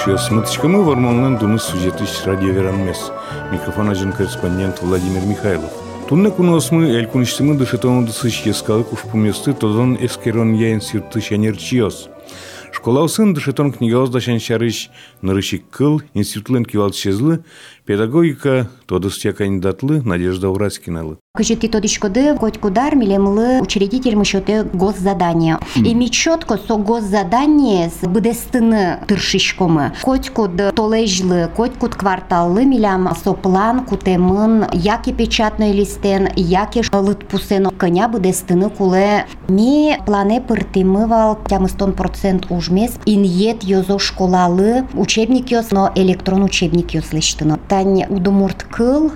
слушаю. Смыточкамы вармалнан дуны сюжеты радио Веранмес. Микрофон один корреспондент Владимир Михайлов. Тунна куносмы эль куништимы дышетону дысыш ескалы кушпуместы тодон эскерон яйн сюрты шанерчиос. Школа сын дышетон книгалыз дашан шарыш нырышик кыл, институтлен кивалт шезлы, педагогика тодыстя кандидатлы Надежда Ураськиналы. Кыжыки тодышкоды коть кудар милемлы учредитель мышоты госзадания. И ми четко со госзадание с быдестыны тыршишкомы. Коть куд толежлы, коть куд кварталлы милям со план кутемын, яки печатной листен, яки лытпусен коня быдестыны куле. Ми плане пыртымывал тямыстон процент ужмес, иньет йозо школалы, учебник йос, но электрон учебник йос лештыны. Тань удумурт кыл,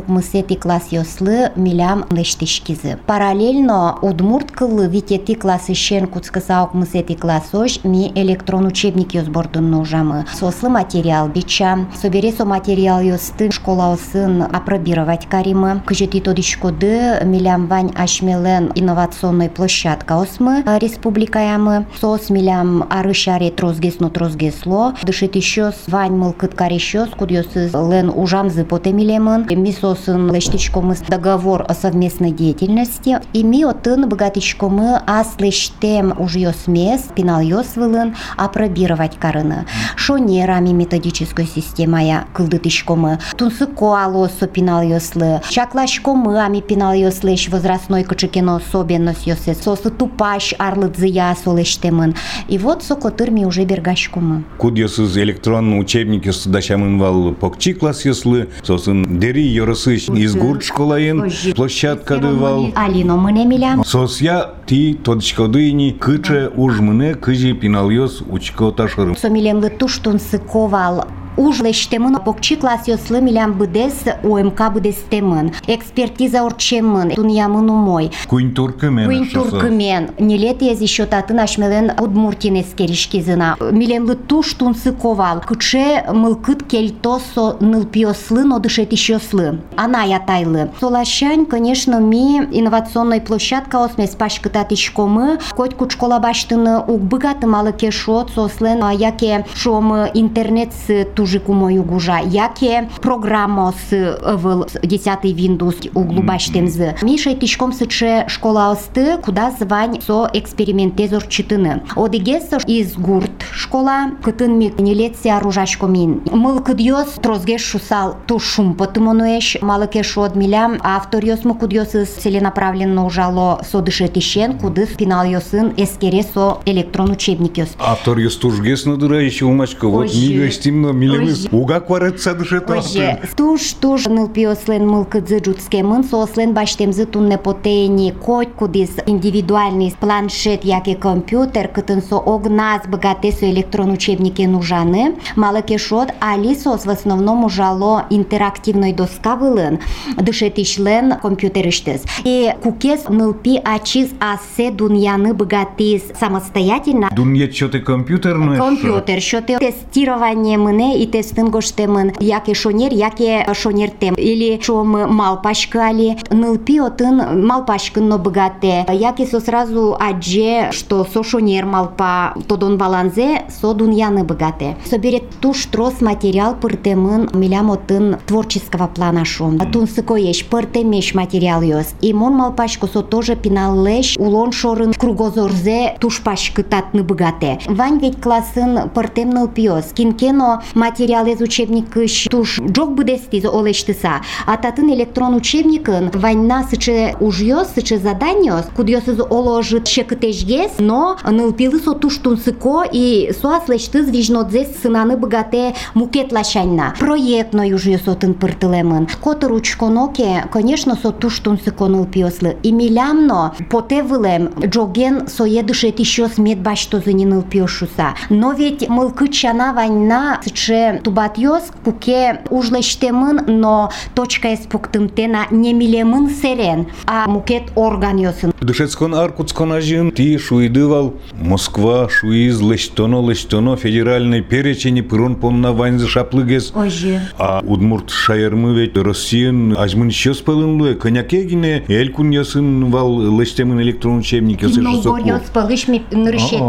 шижимети тямысети укмысети класс йослы милям лештишкизы. Параллельно удмурт кылы витети классы шен куцкаса укмысети классош ми электрон учебник йозбордун ножамы. Сослы материал бича. Собере со материал йосты школа осын апробировать каримы. Кыжети тодишкоды милям вань ашмелен инновационной площадка осмы республикаямы. Сос милям арышаре трозгесно трозгесло. Дышит еще вань мылкыт карещос, кудьосыз лен ужамзы потемилемын. Мисо сосын лештичкомы договор о совместной деятельности. И ми отын богатичкомы аслештем уж йосмес, пинал йосвылын, апробировать карыны. Шоне рами методической системая кылдытичкомы. Тунсы коалосо пинал йослы. Чаклашкомы ами пинал йослеш возрастной кычыкено особенность йосе. Сосы тупаш арлыдзыя солештемын. И вот сокотыр ми уже бергашкомы. Куд йосыз электронный учебник йосы дашамын вал покчи класс йослы, сосын дери йорыс сыш изгурт школайын площадка дывал. Алино мыне милям. Сосья ти тодчкодыни кыче ужмыне кыжи пиналйос учко ташырым. Сомилемлы туштун сыковал ужлештемын покчи класс йослы милям быдес ОМК быдестемын. Экспертиза орчемын туньямын умой. Куин туркымен. Куин туркымен. Нелет ез еще татын ашмелен удмуртин эскеришкизына. Милемлы туш тунсы ковал. Кыче мылкыт кельтосо нылпиослы, но дышет ищослы. Она ятайлы. Солащань, конечно, ми инновационной площадка осмес пашкытат ишкомы. Коть кучкола баштыны угбыгаты малы кешот сослен, яке шомы интернет с тужику мою гужа, яке программа с выл 10 Windows углу баштемзы. Миша тишком сыче школа осты, куда звань со экспериментезор читыны. Одегес из гурт школа, кытын ми нелетсе оружашко мин. Мыл кыдьос трозгеш шусал ту шум потымонуэш, малыке шод милям, автор йосмы кудьос целенаправленно ужало со дышетищен, куды спинал йосын эскере со электрон учебник йос. Автор йос тужгес надыра еще умачка, вот мига стимно милемыз уга дышет Оже, туш туш ныл пиослен мыл кыдзы джутскемын, сослен баштемзы тунне потейни коть кудис индивидуальный планшет, яке компьютер, кытын со огназ богате со электрон учебники нужаны. Малыке шот, али сос в основном ужало интерактивной доска вылын, дышет ишлен компьютер иштес. И кукес нылпи ачиз асе дуньяны богатис самостоятельно. Дунья что-то компьютерное? Компьютер, что ты тестирование мыне и тестын гоштемын, яке шонер, яке шонер тем. Или шом малпашкали, нылпи отын малпашкын но богате. Яке со сразу адже, что со шонер малпа, тодон баланзе, со дуньяны богате. Соберет туш трос материал пыртемын милям отын творческого плана шон. Тун сыкоеш пыртемеш материал йос. И мон малпашко со тоже пиналлеш, улон шорын кругозорзе туш пашкы татны богате. Вань ведь классын пыртем нылпиос. Кинкено материал из учебника туш джок будестиз олештыса. А татын электрон учебникын ваньна сыче ужьёс, сыче заданиос, кудьёсыз оложит шекытежгес, но нылпилы со туш тунсыко и суаслештыз вижнодзес сынаны богате мукет лашаньна. Проектно южьёс отын пыртылемын. Котыр учконоке, конечно, со туш тунсыко нылпиослы. И милямно поте вылем джоген соедышет еще смет башто за нылпиошуса. Но ведь мылкы ваньна сыче же тубатьос пуке ужлештемын, но точка эс пуктымтена немилемын серен, а мукет орган йосын. Дышецкон Аркутскон ажин ти шуидывал Москва шуиз лештоно лештоно федеральный перечень пырон понна вайнзы шаплыгес. Ожи. А удмурт шаярмы ведь Россиян ажмын щес пылынлы коняке гине элькун ясын вал лештемын электрон учебник ясы Ну, горьос пылыш ми нырышет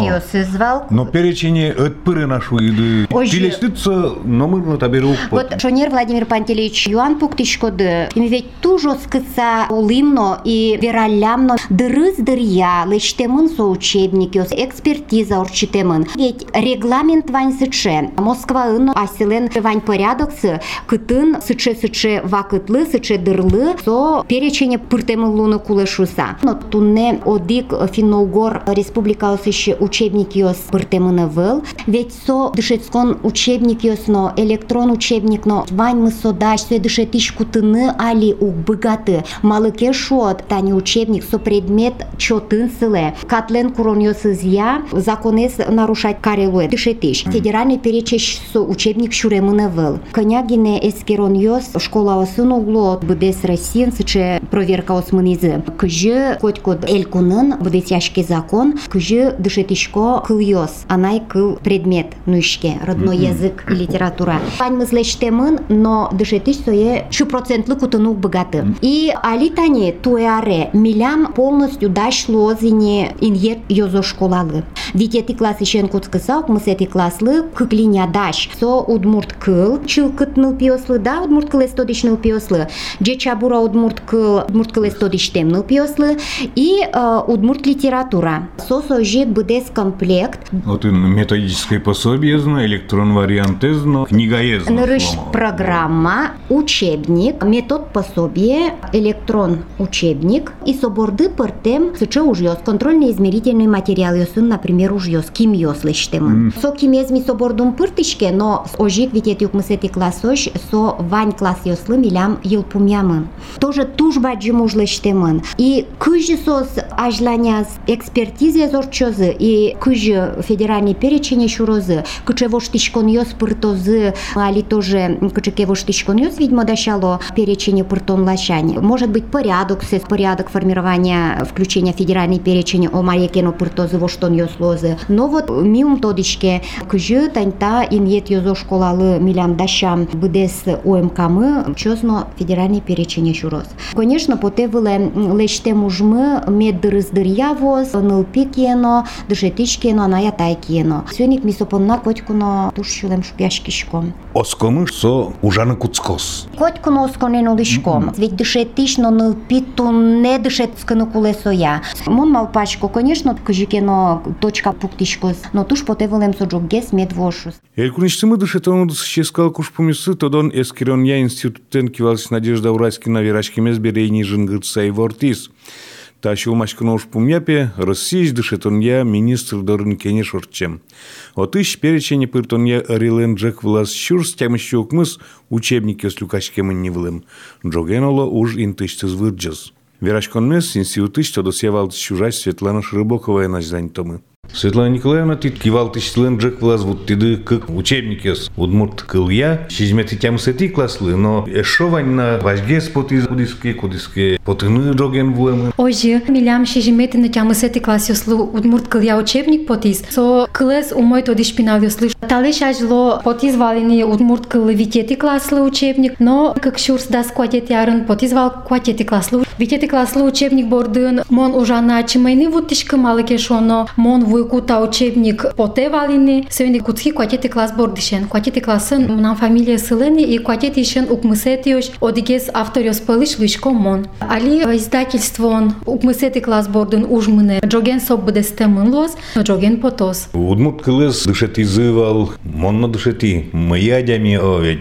звал. Но перечень от пыры нашу иды. Ожи. Тилестыца номерно таберу. Вот Шонер Владимир Пантелеич Юан Пуктишкоды, им ведь тужо скыца улымно и вералямно дырыз дырья, лештемын со учебник, ёс экспертиза орчитемын. Ведь регламент вань сыче, Москва ын асилен вань порядоксы, кытын сыче сыче вакытлы, сыче дырлы, со перечене пыртемын луны кулешуса. Но тунне одик Финно-Угор республика осыщи учебник ёс пыртемыны выл, ведь со дышецкон учебник ёс но электрон учебник но вань мы содаш, со дышетиш кутыны али ук быгаты. Малыке шот, тани учебник со предмет чотын сыле. Катлен курон ёс изя, законес нарушать карелуе. Дышетиш. Федеральный перечеш со учебник шуремыны выл. Конягине эскерон ёс, школа осын углу, бдес Россиен, сыче проверка осмынизы. Кыжы котькод элькунын, бдес яшке закон, кыжы дышетишко кыл ёс, анай кыл предмет нуишке, родной язык Пань мызлештемын, но дышетиш сое шу процентлы кутынук богаты. И алитане туяре милям полностью даш лозине иньет йозо школалы. Ведь эти классы шен куцкысаук, мы с эти класслы кыклиня даш. Со удмурт кыл, чылкытныл пиослы, да, удмурт кыл эстодичныл пиослы. Джечабура удмурт кыл, удмурт кыл эстодиштемныл пиослы. И э, удмурт литература. Со сожи бдес комплект. Вот методическое пособие знаю, электрон вариант книга знаю. Нырыш программа, учебник, метод пособие, электрон учебник и соборды пыртем сыче ужьёс, контрольно-измерительный материал ёсын, например, ужьёс, ким ёслыштемын. Со кимезми собордум пыртышке, но ожик ведь это мысети классош, со вань класс ёслы милям йылпумямын. Тоже тужба джимужлыштемын. И кыжы сос ажланяс экспертизе зорчозы и кыжы федеральный перечень шурозы, кычевоштишкон ёс пыртозы, али тоже кычекевоштишкон ёс, видимо, дощало перечень пыртон лащань. Может быть, порядок, сес порядок формирования включения федеральный перечень о маекено пыртозы воштон ёс лозы. Но вот миум тодишке кыжы таньта имет ёзо школалы милям дащам быдес ОМКмы чозно федеральный перечень шуроз. Конечно, поте выле леште мужмы меддырыздыр раздарјавост, нылпикиено, душетишкиено, најатајкиено. Сјоник ми со понна котьконо тушилем шпјашкишком. Оскомыш со ужана куцкос. Котьконо осконено лишком. Веќ душетишно нылпито не душетскано кулесо ја. Мон мал пачко, конечно, кажикено точка пуктишкос, но туш потеволем со джоггес медвошус. Елкуништима душетоно досъщескал да куш помисли, тодон ескирон ја институтен кивалс Надежда Урайски на Верашки мез берейни и вортис. Тащил машкано уж пумяпе, Россия дышетон я министр дорын кене шорчем. Отыш перечень пыртон я рилен джек влас щурс тямыще укмыс учебники с люкашкемын невлым. Джогеноло уж интыштыз вырджыз. Верашконмес институтыш тодосевал чужась Светлана Шрыбокова на томы. Светлана Николаевна, ты кивал ты член джек влас вот ты как учебники с удмурт кылья, шизмети тям сети класслы, но эшо вань на важгес потиз кудиске, кудиске потыны джоген вуемы. Ожи, милям жимете на тямы сети клас ёслу удмурт кылья учебник потиз, со кылес умой тоди шпинал ёслы. Талеш ажло потиз валини удмурт кылы витети класслы учебник, но как шурс да скватет ярын потиз вал кватети класслы. Витети класслы учебник бордын, мон ужана чимайны вуттишкы малыке шоно, мон вуйкута учебник поте валини, севени куцки кватети класс бордишен. Кватети классын нам фамилия сылени и кватети ишен укмысетиош одигес авториос пылыш лышко мон. Али издательство он укмысети класс бордын ужмыне. Джоген соб бдестемын лоз, джоген потос. Удмурт кылыс дышети зывал, монно дышети, моя дями оведь.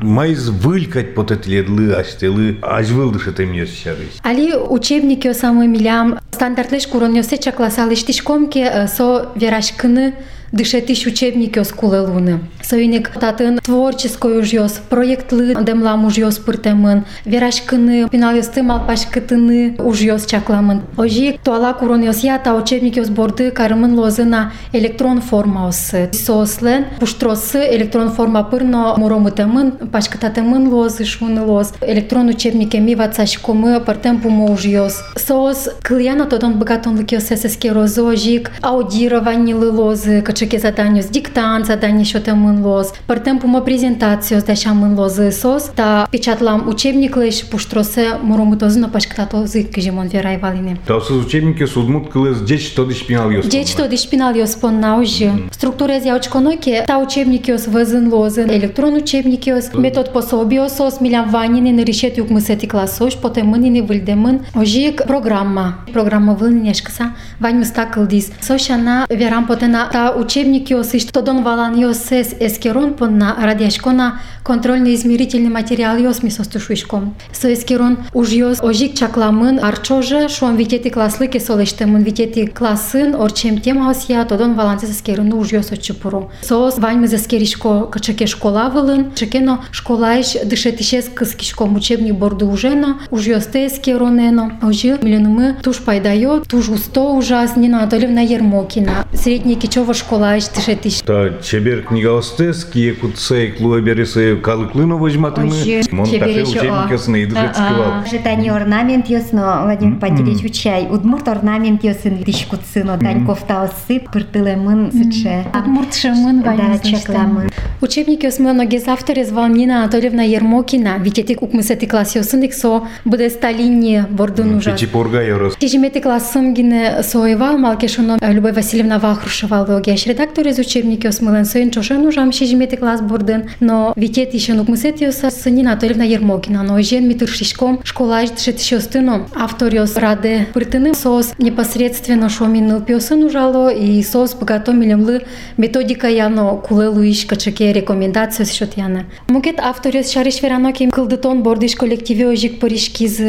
Майз вылькать потетледлы, аштелы, аж выл дышети мне щарысь. Али учебник yo самы милям standartleş kurun yose çaklasalı işte komki so veraşkını дышетиш учебники оскуле луны. Союник татын творческую жьос, проектлы демлам ужьос пыртемын, верашкыны, пиналюсты малпашкытыны ужьос чакламын. Ожи туала курон йос я та учебники ос борды карымын лозына электрон форма осы. Сослен пуштросы электрон форма пырно муромытемын, пашкытатемын лозы шуны лоз. Электрон учебники ми вацашкомы пыртем пумо ужьос. Соос клияна тодон богатон лыкиос эсэске розожик, аудирование лозы, Учеки задањос диктант, задање што те мынлоз. Пар темпума презентацијос деша мынлоз сос, да да та печатлам учебник леш, пошто се морому този на пашкатато зид жемон вера и валине. Та со учебник со одмут клес деч тоди шпиналиос. Деч тоди шпиналиос пон наужи. Структура ја очконоке, та учебникиос везен лозен, електрон учебникиос, метод пособиос, милям ванине на решети укмысети класош, потем мынини вилдемын, ожик программа. Программа вилнинешкаса, ваньмыстакылдис. Сошана верам потена та учебники йос, что дон валан йос сес эскерон понна радиашкона контрольно-измерительный материал йос мисостушуишком. Со эскерон уж йос ожик чакламын арчоже, шон витети класслы кесолештемын витети классын, орчем тема осия, тодон валанцес эскерон уж йос очупуру. Соос вань мыз эскеришко качаке школа вылын, чекено школаиш дышетишес кыскишком учебник борду ужено, уж йос те эскеронено, ожи миллионумы туж пайдайо, туж усто ужас Нина Анатольевна Ермокина. Средний кичева школаиш дышетиш. Та чебер книгалстес, кие кутсей клуэберисы калыклыно вожматыны, мон тафе учебник ёс не идужет скывал. Житани орнамент йосно, Владимир Пантелеич учай. Удмурт орнамент йосын тишкуцыно, Даньков таосы, пыртылемын сыче. Удмурт шамын вань чакламын. Учебник османо гезавтор звал Нина Анатольевна Ермокина. Витетик укмысети класс йосындик со буде сталине бордун ужас. Печипорга ёрос. Тижимети классым гине соевал малкешуно Любовь Васильевна Вахрушева логияш редактор из учебники осмылен соин чошен ужам шижимети класс бордын, но витет еще нук мысет йоса с Нина Анатольевна Ермокина, но жен митуршишком школа ждшет шостыно автор йос раде пыртыны сос непосредственно шомин пиосын ужало и сос богатомилем лы методика яно кулелу иш качаке рекомендация счет яна. Мукет автор йос шариш вераноки кылдытон бордыш коллективе ожик поришкиз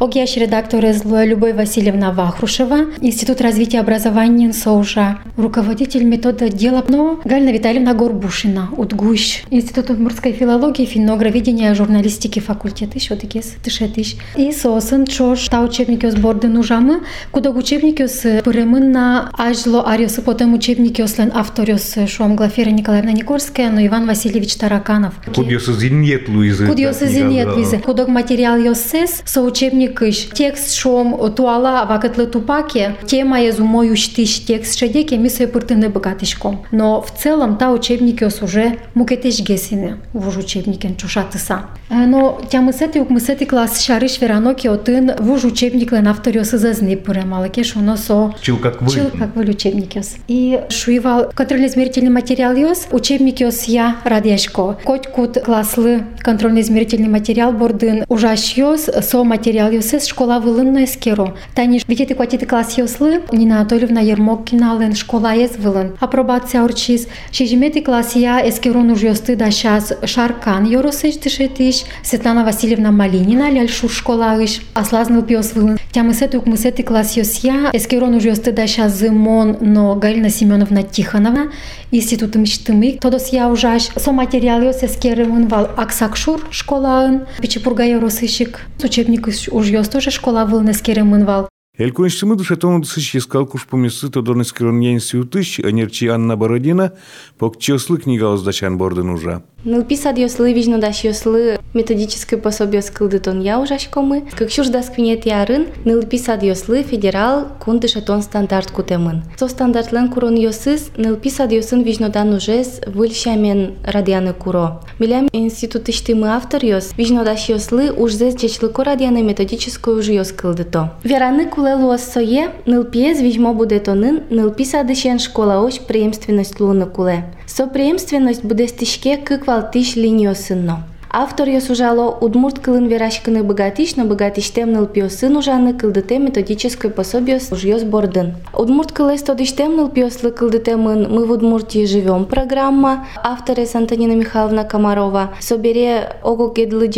огияш редактор из Любовь Васильевна Вахрушева, Институт развития образования СОУЖа, руководитель метода дела, но Галина Витальевна Горбушина, УДГУЩ, Институт удмуртской филологии, финогроведения, журналистики факультет, еще такие тышетиш. И сосын чош та учебники с борды нужамы, куда учебники с пыремынна ажло ариосы потом учебники ослен авториос шом Глафира Николаевна Никольская, но Иван Васильевич Тараканов. Куд ёсы зиньет луизы. Куд йосы зинет визе. Кудок материал йосес, со учебник иш. Текст шом туала вакатлы тупаке, тема езумою штиш текст шедеке, ми се пыртыны богатышком. Но в целом та учебник йос уже мукетеш гесине, вуж учебникен чушатыса. Э, Но тямысети укмысети класс шариш вераноки отын вуж учебник лен автор йосы зазни пыремалыке шуно со Чил как вы. Чил как вы учебник йос. И шуивал контрольно-измерительный материал йос, учебник йос я радешко. Коть кут класслы контрольно-измерительный материал бордын ужаш йос, со материал йосес школа вылынна эскеро. Тани видите кватиты класс йослы, Нина Анатольевна Ермоккина лен школа ез вылын. Апробация урчис. Шижимети класс я эскерон уж йосты да щас Шаркан йоросеш дышетиш, Светлана Васильевна Малинина ляльшу школа иш, аслазныл пиос вылын. Тямысети укмысети класс йос я, эскерон уж йосты да щас зымон, но Галина Семеновна Тихонова, Институт мечтымы, тодос я ужаш, со материал йос эскерымын вал Аксакшур школаын, Пичепурга йоросышик, учебник йос тоже школа вылын эскерымын вал. Эльконштимы душетон дысыш ескал куш помесы тодон эскерон институтыш, анерчи Анна Бородина, покчослы книга оздачан бордын ужа. Нылписад йослы вижно даш йослы методическое пособие скылдытон я ужашкомы. Как щуж да сквинет ярын, нылписад йослы федерал кунды шатон стандарт кутемын. Со стандартлен курон йосыз, нылписад йосын вижно дан ужез выльщамен радианы куро. Милям институт иштимы автор йос, вижно даш йослы ужзез чечлыко радианы методическую уж йос кылдыто. Вераны кулелу оссое, нылпиез вижмо будетонын, нылписадышен школа ош преемственность луны куле. Со преемственность буде стишке кыквал тиш линиосынно. Автор сужало удмурт кылын верашканы богатиш, но богатиш темныл пиосын ужаны кылдыте методическое пособие ужьёс бордын. Удмурт кылес тодиш темныл пиослы кылдытемын мы в Удмуртии живем программа. Авторы Антонина Михайловна Комарова. Собере ого гедлы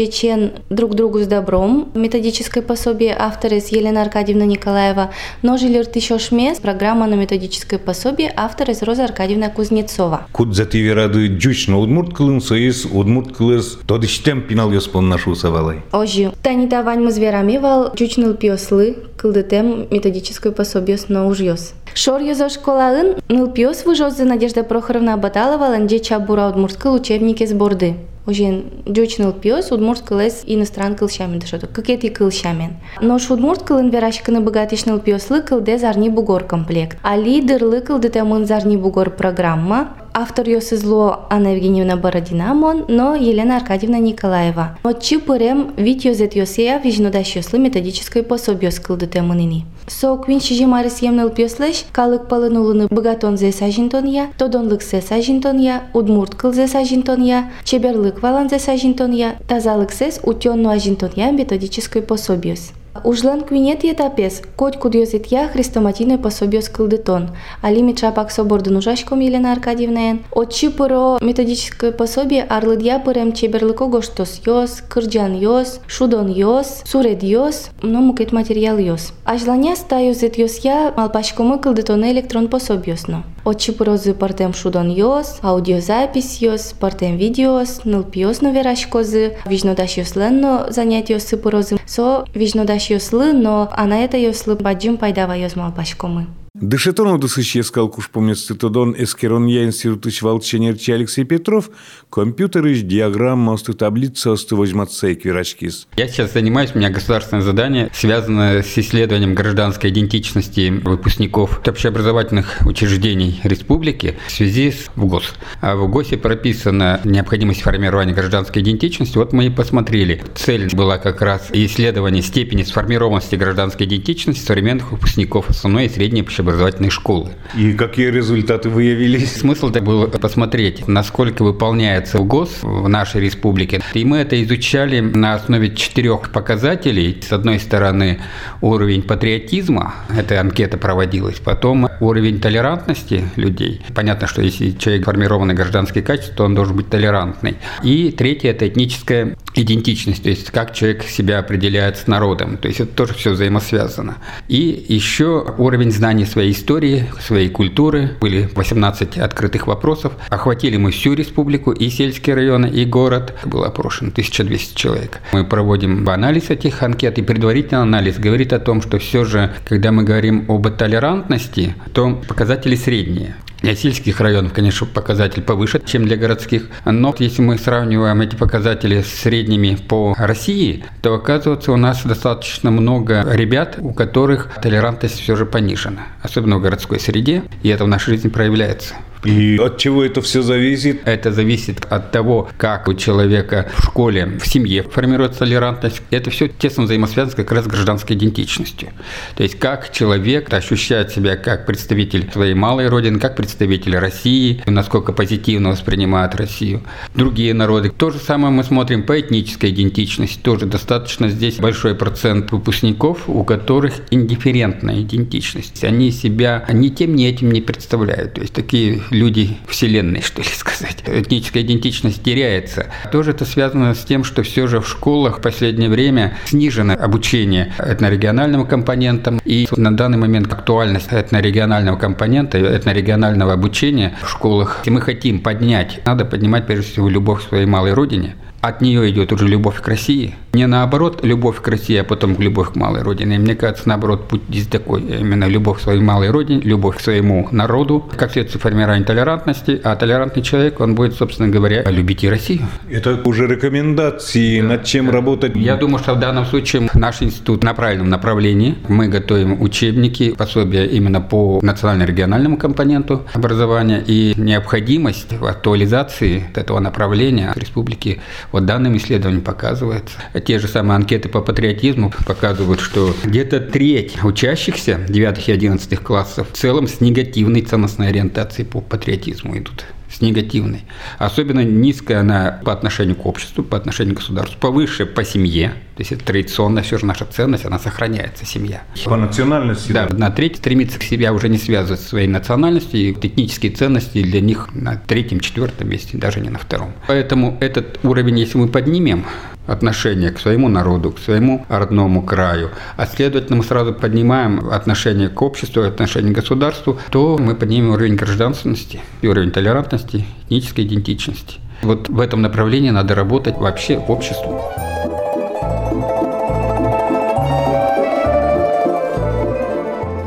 друг другу с добром. Методическое пособие авторы с Елена Аркадьевна Николаева. Ножили ртищошмес. Программа на методическое пособие авторы с Роза Аркадьевна Кузнецова. Куд за верады джуч на удмурт кылын соис удмурт кылыс тодыштем пинал йоспон нашу савалай. Ожи. Танита вань мы зверамивал джучныл пиослы кылдытем методическое пособие сно ужьёс. Шор юзо школаын ныл пиос выжозы Надежда Прохоровна Баталова ланде чабура удмурткыл учебники сборды. Ожен джучныл пиос удмурт кылес иностран кылшамен дышото. Какети кылшамен. Но шудмурт кылын верашканы богатишныл пиослы кылде зарни бугор комплект. А лидерлы кылдытемын зарни бугор программа Автор ее зло Анна Евгеньевна Бородина мон, но Елена Аркадьевна Николаева. От чи пырем вид йозет йосея вижнодаш йослы методическое пособие скылдыте мынини. Со квин шижи марис емныл пьослеш, калык палынулыны богатон зе сажинтон я, тодонлык се сажинтон я, удмурт кыл зе сажинтон я, чеберлык валан зе сажинтон я, тазалык сес утенну ажинтон я методическое пособие. Ужлан квинет етапес, коть кудьозит я хрестоматийное пособие скылдетон. Али митшапак собордын ужашком Елена Аркадьевна. Отчи пыро методическое пособие арлыдья пырем чеберлыко гоштос йос, кырджан йос, шудон йос, суред йос, но мукет материал йос. Ажланя стаюзет йос я малпашкомы кылдетоны электрон пособиосно. Отчи пырозы партем шудон йос, аудиозапись йос, партем видеос, нылпиос верашкозы, вижнодаш йос ленно занятиос сыпырозы, со вижнодаш йослы, но а на это йослы баджим пайдава йозмал пашкомы. Дышетону дысыш ескал куш поместытодон эскерон я институтыш волченерчи Алексей Петров, компьютерыш диаграмма осты таблица осты возьматся квирачкис. Я сейчас занимаюсь, у меня государственное задание, связано с исследованием гражданской идентичности выпускников общеобразовательных учреждений республики в связи с ВГОС. А в ВГОСе прописана необходимость формирования гражданской идентичности. Вот мы и посмотрели. Цель была как раз исследование степени сформированности гражданской идентичности современных выпускников основной и средней общеобразовательной общеобразовательной школы. И какие результаты выявились? Смысл -то был посмотреть, насколько выполняется ГОС в нашей республике. И мы это изучали на основе четырех показателей. С одной стороны, уровень патриотизма, эта анкета проводилась, потом уровень толерантности людей. Понятно, что если человек формированный гражданские качества, то он должен быть толерантный. И третье – это этническая идентичность, то есть как человек себя определяет с народом. То есть это тоже все взаимосвязано. И еще уровень знаний своей истории, своей культуры. Были 18 открытых вопросов. Охватили мы всю республику, и сельские районы, и город. Было опрошено 1200 человек. Мы проводим анализ этих анкет, и предварительный анализ говорит о том, что все же, когда мы говорим об толерантности, то показатели средние. Для сельских районов, конечно, показатель повыше, чем для городских. Но если мы сравниваем эти показатели с средними по России, то оказывается у нас достаточно много ребят, у которых толерантность все же понижена, особенно в городской среде, и это в нашей жизни проявляется. И от чего это все зависит? Это зависит от того, как у человека в школе, в семье формируется толерантность. Это все тесно взаимосвязано как раз с гражданской идентичностью. То есть как человек ощущает себя как представитель своей малой родины, как представитель России, насколько позитивно воспринимает Россию. Другие народы. То же самое мы смотрим по этнической идентичности. Тоже достаточно здесь большой процент выпускников, у которых индифферентная идентичность. Они себя ни тем, ни этим не представляют. То есть такие люди Вселенной, что ли сказать. Этническая идентичность теряется. Тоже это связано с тем, что все же в школах в последнее время снижено обучение этнорегиональным компонентам. И на данный момент актуальность этнорегионального компонента, этнорегионального обучения в школах, если мы хотим поднять, надо поднимать прежде всего любовь к своей малой родине, от нее идет уже любовь к России. Не наоборот, любовь к России, а потом любовь к малой родине. И мне кажется, наоборот, путь здесь такой. Именно любовь к своей малой родине, любовь к своему народу, как следствие формирования толерантности. А толерантный человек, он будет, собственно говоря, любить и Россию. Это уже рекомендации, над чем работать. Я думаю, что в данном случае наш институт на правильном направлении. Мы готовим учебники, пособия именно по национально-региональному компоненту образования. И необходимость в актуализации этого направления в республике вот данным исследованием показывается. Те же самые анкеты по патриотизму показывают, что где-то треть учащихся 9 и 11 классов в целом с негативной ценностной ориентацией по патриотизму идут. С негативной. Особенно низкая она по отношению к обществу, по отношению к государству, повыше по семье. То есть это традиционная все же наша ценность, она сохраняется, семья. По национальности? Да, на треть стремится к себя уже не связывать своей национальностью, и этнические ценности для них на третьем, четвертом месте, даже не на втором. Поэтому этот уровень, если мы поднимем, отношение к своему народу, к своему родному краю, а следовательно мы сразу поднимаем отношение к обществу, отношение к государству, то мы поднимем уровень гражданственности уровень толерантности, этнической идентичности. Вот в этом направлении надо работать вообще в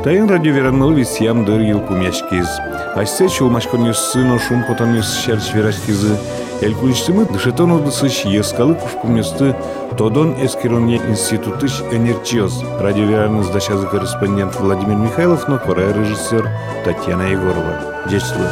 Тайын радиоверанмыл висям дыр ел кумяшкиз. Ассе чулмашкон сыно шум потом юс щерч верашкизы. Эль кунштымы дышетон одысыш ескалы кушкуместы Тодон Эскеронье институтыш энерчиоз. Радиоверанмыз дашазы корреспондент Владимир Михайлов, но кора режиссер Татьяна Егорова. Дечство.